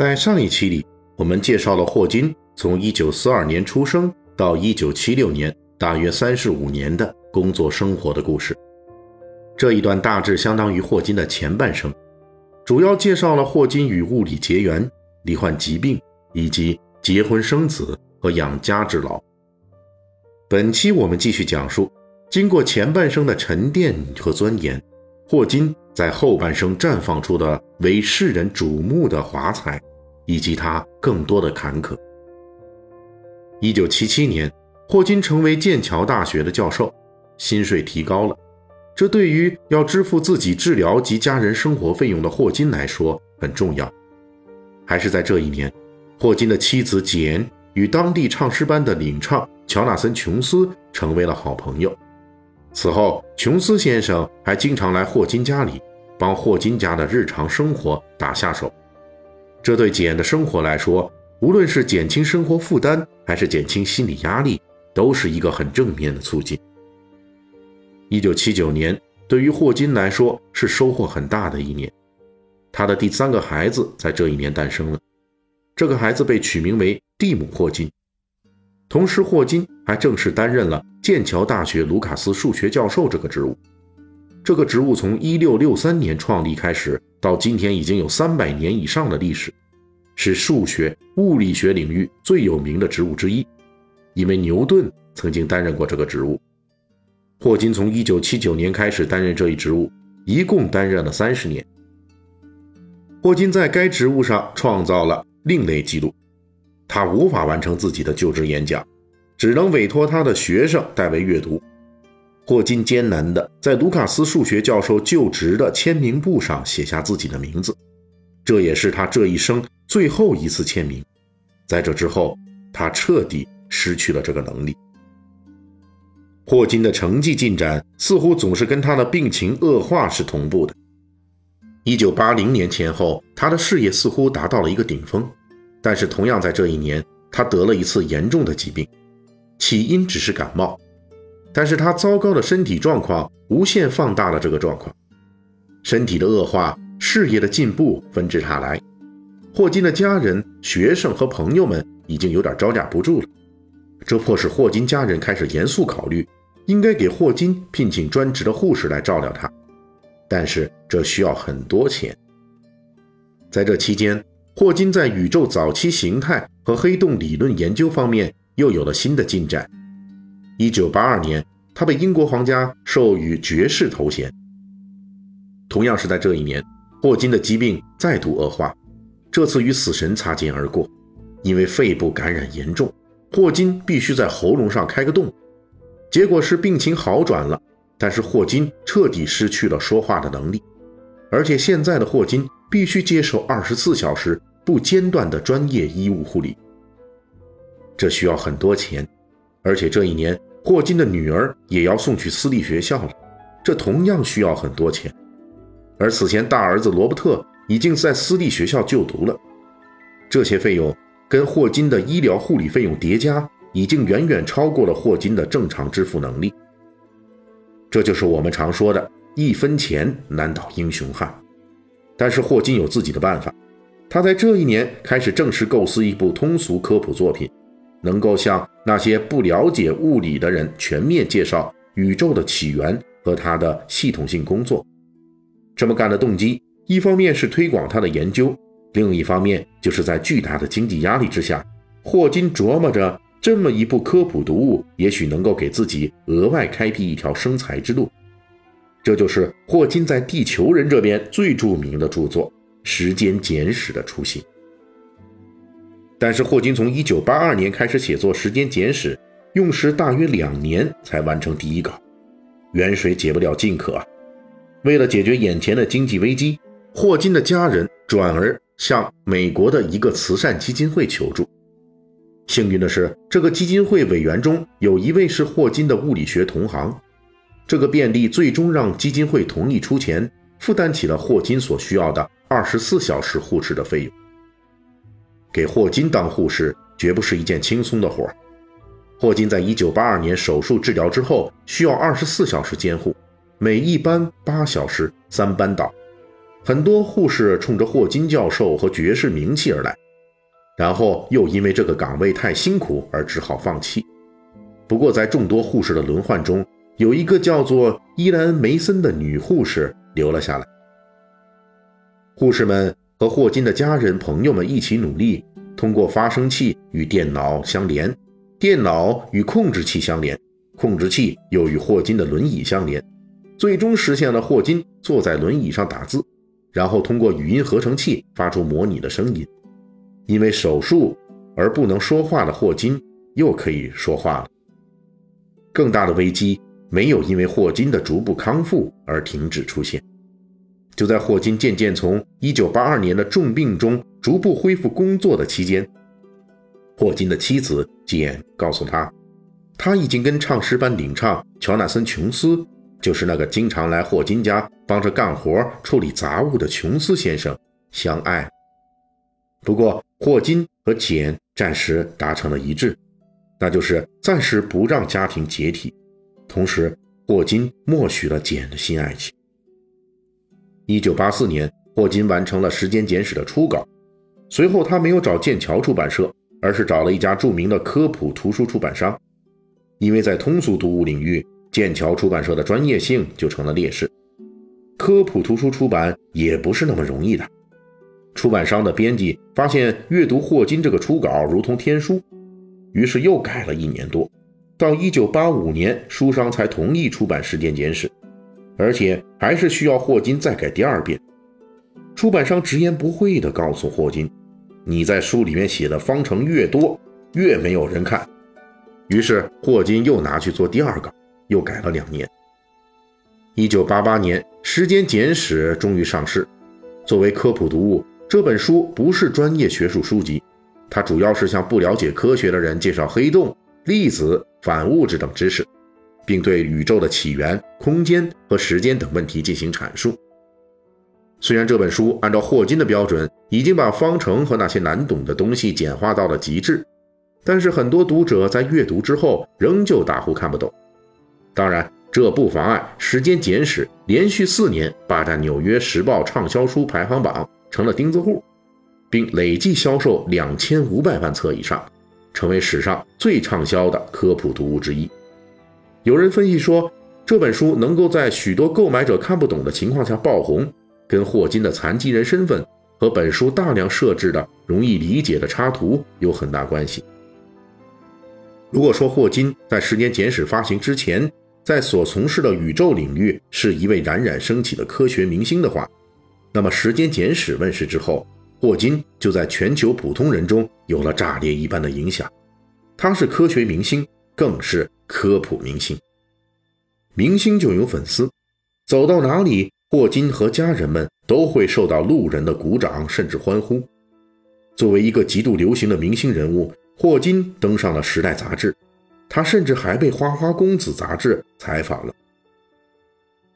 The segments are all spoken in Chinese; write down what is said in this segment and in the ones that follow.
在上一期里，我们介绍了霍金从1942年出生到1976年，大约35年的工作生活的故事。这一段大致相当于霍金的前半生，主要介绍了霍金与物理结缘、罹患疾病以及结婚生子和养家之劳。本期我们继续讲述，经过前半生的沉淀和钻研，霍金在后半生绽放出的为世人瞩目的华彩。以及他更多的坎坷。一九七七年，霍金成为剑桥大学的教授，薪水提高了，这对于要支付自己治疗及家人生活费用的霍金来说很重要。还是在这一年，霍金的妻子简与当地唱诗班的领唱乔纳森·琼斯成为了好朋友。此后，琼斯先生还经常来霍金家里，帮霍金家的日常生活打下手。这对简的生活来说，无论是减轻生活负担，还是减轻心理压力，都是一个很正面的促进。一九七九年对于霍金来说是收获很大的一年，他的第三个孩子在这一年诞生了，这个孩子被取名为蒂姆·霍金。同时，霍金还正式担任了剑桥大学卢卡斯数学教授这个职务。这个职务从一六六三年创立开始，到今天已经有三百年以上的历史，是数学、物理学领域最有名的职务之一。因为牛顿曾经担任过这个职务。霍金从一九七九年开始担任这一职务，一共担任了三十年。霍金在该职务上创造了另类记录，他无法完成自己的就职演讲，只能委托他的学生代为阅读。霍金艰难地在卢卡斯数学教授就职的签名簿上写下自己的名字，这也是他这一生最后一次签名。在这之后，他彻底失去了这个能力。霍金的成绩进展似乎总是跟他的病情恶化是同步的。一九八零年前后，他的事业似乎达到了一个顶峰，但是同样在这一年，他得了一次严重的疾病，起因只是感冒。但是他糟糕的身体状况无限放大了这个状况，身体的恶化，事业的进步纷至沓来。霍金的家人、学生和朋友们已经有点招架不住了，这迫使霍金家人开始严肃考虑，应该给霍金聘请专职的护士来照料他。但是这需要很多钱。在这期间，霍金在宇宙早期形态和黑洞理论研究方面又有了新的进展。一九八二年，他被英国皇家授予爵士头衔。同样是在这一年，霍金的疾病再度恶化，这次与死神擦肩而过。因为肺部感染严重，霍金必须在喉咙上开个洞。结果是病情好转了，但是霍金彻底失去了说话的能力，而且现在的霍金必须接受二十四小时不间断的专业医务护理，这需要很多钱，而且这一年。霍金的女儿也要送去私立学校了，这同样需要很多钱。而此前大儿子罗伯特已经在私立学校就读了，这些费用跟霍金的医疗护理费用叠加，已经远远超过了霍金的正常支付能力。这就是我们常说的“一分钱难倒英雄汉”。但是霍金有自己的办法，他在这一年开始正式构思一部通俗科普作品。能够向那些不了解物理的人全面介绍宇宙的起源和它的系统性工作。这么干的动机，一方面是推广他的研究，另一方面就是在巨大的经济压力之下，霍金琢磨着这么一部科普读物，也许能够给自己额外开辟一条生财之路。这就是霍金在地球人这边最著名的著作《时间简史》的雏形。但是霍金从1982年开始写作《时间简史》，用时大约两年才完成第一稿，远水解不了近渴！为了解决眼前的经济危机，霍金的家人转而向美国的一个慈善基金会求助。幸运的是，这个基金会委员中有一位是霍金的物理学同行。这个便利最终让基金会同意出钱，负担起了霍金所需要的二十四小时护士的费用。给霍金当护士绝不是一件轻松的活儿。霍金在一九八二年手术治疗之后，需要二十四小时监护，每一班八小时，三班倒。很多护士冲着霍金教授和绝世名气而来，然后又因为这个岗位太辛苦而只好放弃。不过，在众多护士的轮换中，有一个叫做伊兰·梅森的女护士留了下来。护士们和霍金的家人朋友们一起努力，通过发声器与电脑相连，电脑与控制器相连，控制器又与霍金的轮椅相连，最终实现了霍金坐在轮椅上打字，然后通过语音合成器发出模拟的声音。因为手术而不能说话的霍金又可以说话了。更大的危机。没有因为霍金的逐步康复而停止出现。就在霍金渐渐从1982年的重病中逐步恢复工作的期间，霍金的妻子简告诉他，他已经跟唱诗班领唱乔纳森·琼斯，就是那个经常来霍金家帮着干活、处理杂物的琼斯先生相爱。不过，霍金和简暂时达成了一致，那就是暂时不让家庭解体。同时，霍金默许了简的新爱情。一九八四年，霍金完成了《时间简史》的初稿。随后，他没有找剑桥出版社，而是找了一家著名的科普图书出版商。因为在通俗读物领域，剑桥出版社的专业性就成了劣势。科普图书出版也不是那么容易的。出版商的编辑发现阅读霍金这个初稿如同天书，于是又改了一年多。到一九八五年，书商才同意出版《时间简史》，而且还是需要霍金再改第二遍。出版商直言不讳地告诉霍金：“你在书里面写的方程越多，越没有人看。”于是霍金又拿去做第二稿，又改了两年。一九八八年，《时间简史》终于上市。作为科普读物，这本书不是专业学术书籍，它主要是向不了解科学的人介绍黑洞。粒子、反物质等知识，并对宇宙的起源、空间和时间等问题进行阐述。虽然这本书按照霍金的标准已经把方程和那些难懂的东西简化到了极致，但是很多读者在阅读之后仍旧大呼看不懂。当然，这不妨碍《时间简史》连续四年霸占《纽约时报》畅销书排行榜，成了钉子户，并累计销售两千五百万册以上。成为史上最畅销的科普读物之一。有人分析说，这本书能够在许多购买者看不懂的情况下爆红，跟霍金的残疾人身份和本书大量设置的容易理解的插图有很大关系。如果说霍金在《时间简史》发行之前，在所从事的宇宙领域是一位冉冉升起的科学明星的话，那么《时间简史》问世之后，霍金就在全球普通人中有了炸裂一般的影响，他是科学明星，更是科普明星。明星就有粉丝，走到哪里，霍金和家人们都会受到路人的鼓掌甚至欢呼。作为一个极度流行的明星人物，霍金登上了《时代》杂志，他甚至还被《花花公子》杂志采访了。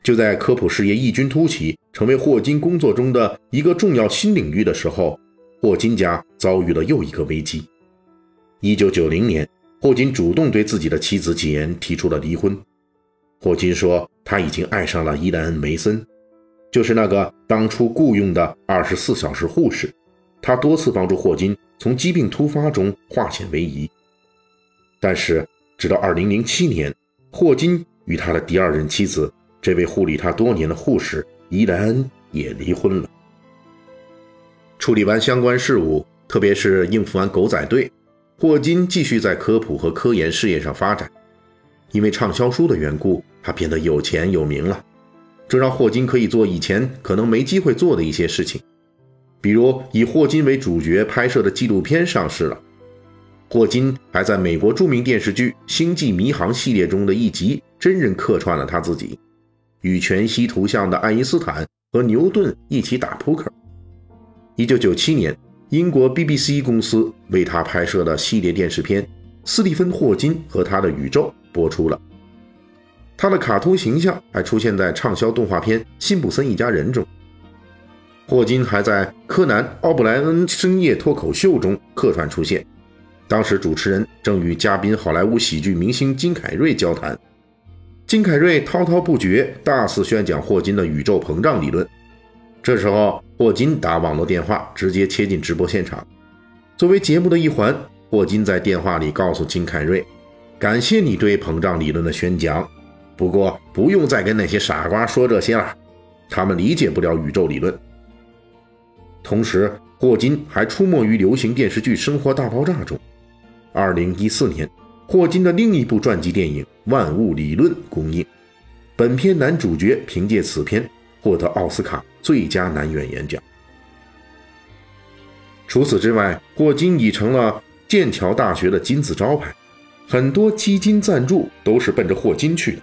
就在科普事业异军突起，成为霍金工作中的一个重要新领域的时候，霍金家遭遇了又一个危机。一九九零年，霍金主动对自己的妻子简提出了离婚。霍金说他已经爱上了伊兰恩·梅森，就是那个当初雇佣的二十四小时护士，他多次帮助霍金从疾病突发中化险为夷。但是，直到二零零七年，霍金与他的第二任妻子。这位护理他多年的护士伊莱恩也离婚了。处理完相关事务，特别是应付完狗仔队，霍金继续在科普和科研事业上发展。因为畅销书的缘故，他变得有钱有名了，这让霍金可以做以前可能没机会做的一些事情，比如以霍金为主角拍摄的纪录片上市了。霍金还在美国著名电视剧《星际迷航》系列中的一集真人客串了他自己。与全息图像的爱因斯坦和牛顿一起打扑克。一九九七年，英国 BBC 公司为他拍摄的系列电视片《斯蒂芬·霍金和他的宇宙》播出了。他的卡通形象还出现在畅销动画片《辛普森一家人》中。霍金还在柯南·奥布莱恩深夜脱口秀中客串出现，当时主持人正与嘉宾好莱坞喜剧明星金凯瑞交谈。金凯瑞滔滔不绝，大肆宣讲霍金的宇宙膨胀理论。这时候，霍金打网络电话，直接切进直播现场。作为节目的一环，霍金在电话里告诉金凯瑞：“感谢你对膨胀理论的宣讲，不过不用再跟那些傻瓜说这些了，他们理解不了宇宙理论。”同时，霍金还出没于流行电视剧《生活大爆炸》中。2014年。霍金的另一部传记电影《万物理论》公映，本片男主角凭借此片获得奥斯卡最佳男演员奖。除此之外，霍金已成了剑桥大学的金字招牌，很多基金赞助都是奔着霍金去的。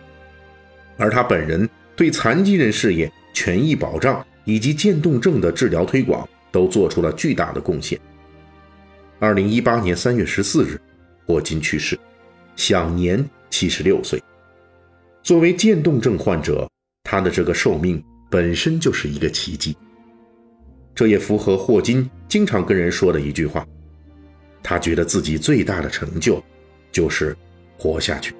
而他本人对残疾人事业、权益保障以及渐冻症的治疗推广都做出了巨大的贡献。二零一八年三月十四日，霍金去世。享年七十六岁。作为渐冻症患者，他的这个寿命本身就是一个奇迹。这也符合霍金经常跟人说的一句话：他觉得自己最大的成就，就是活下去。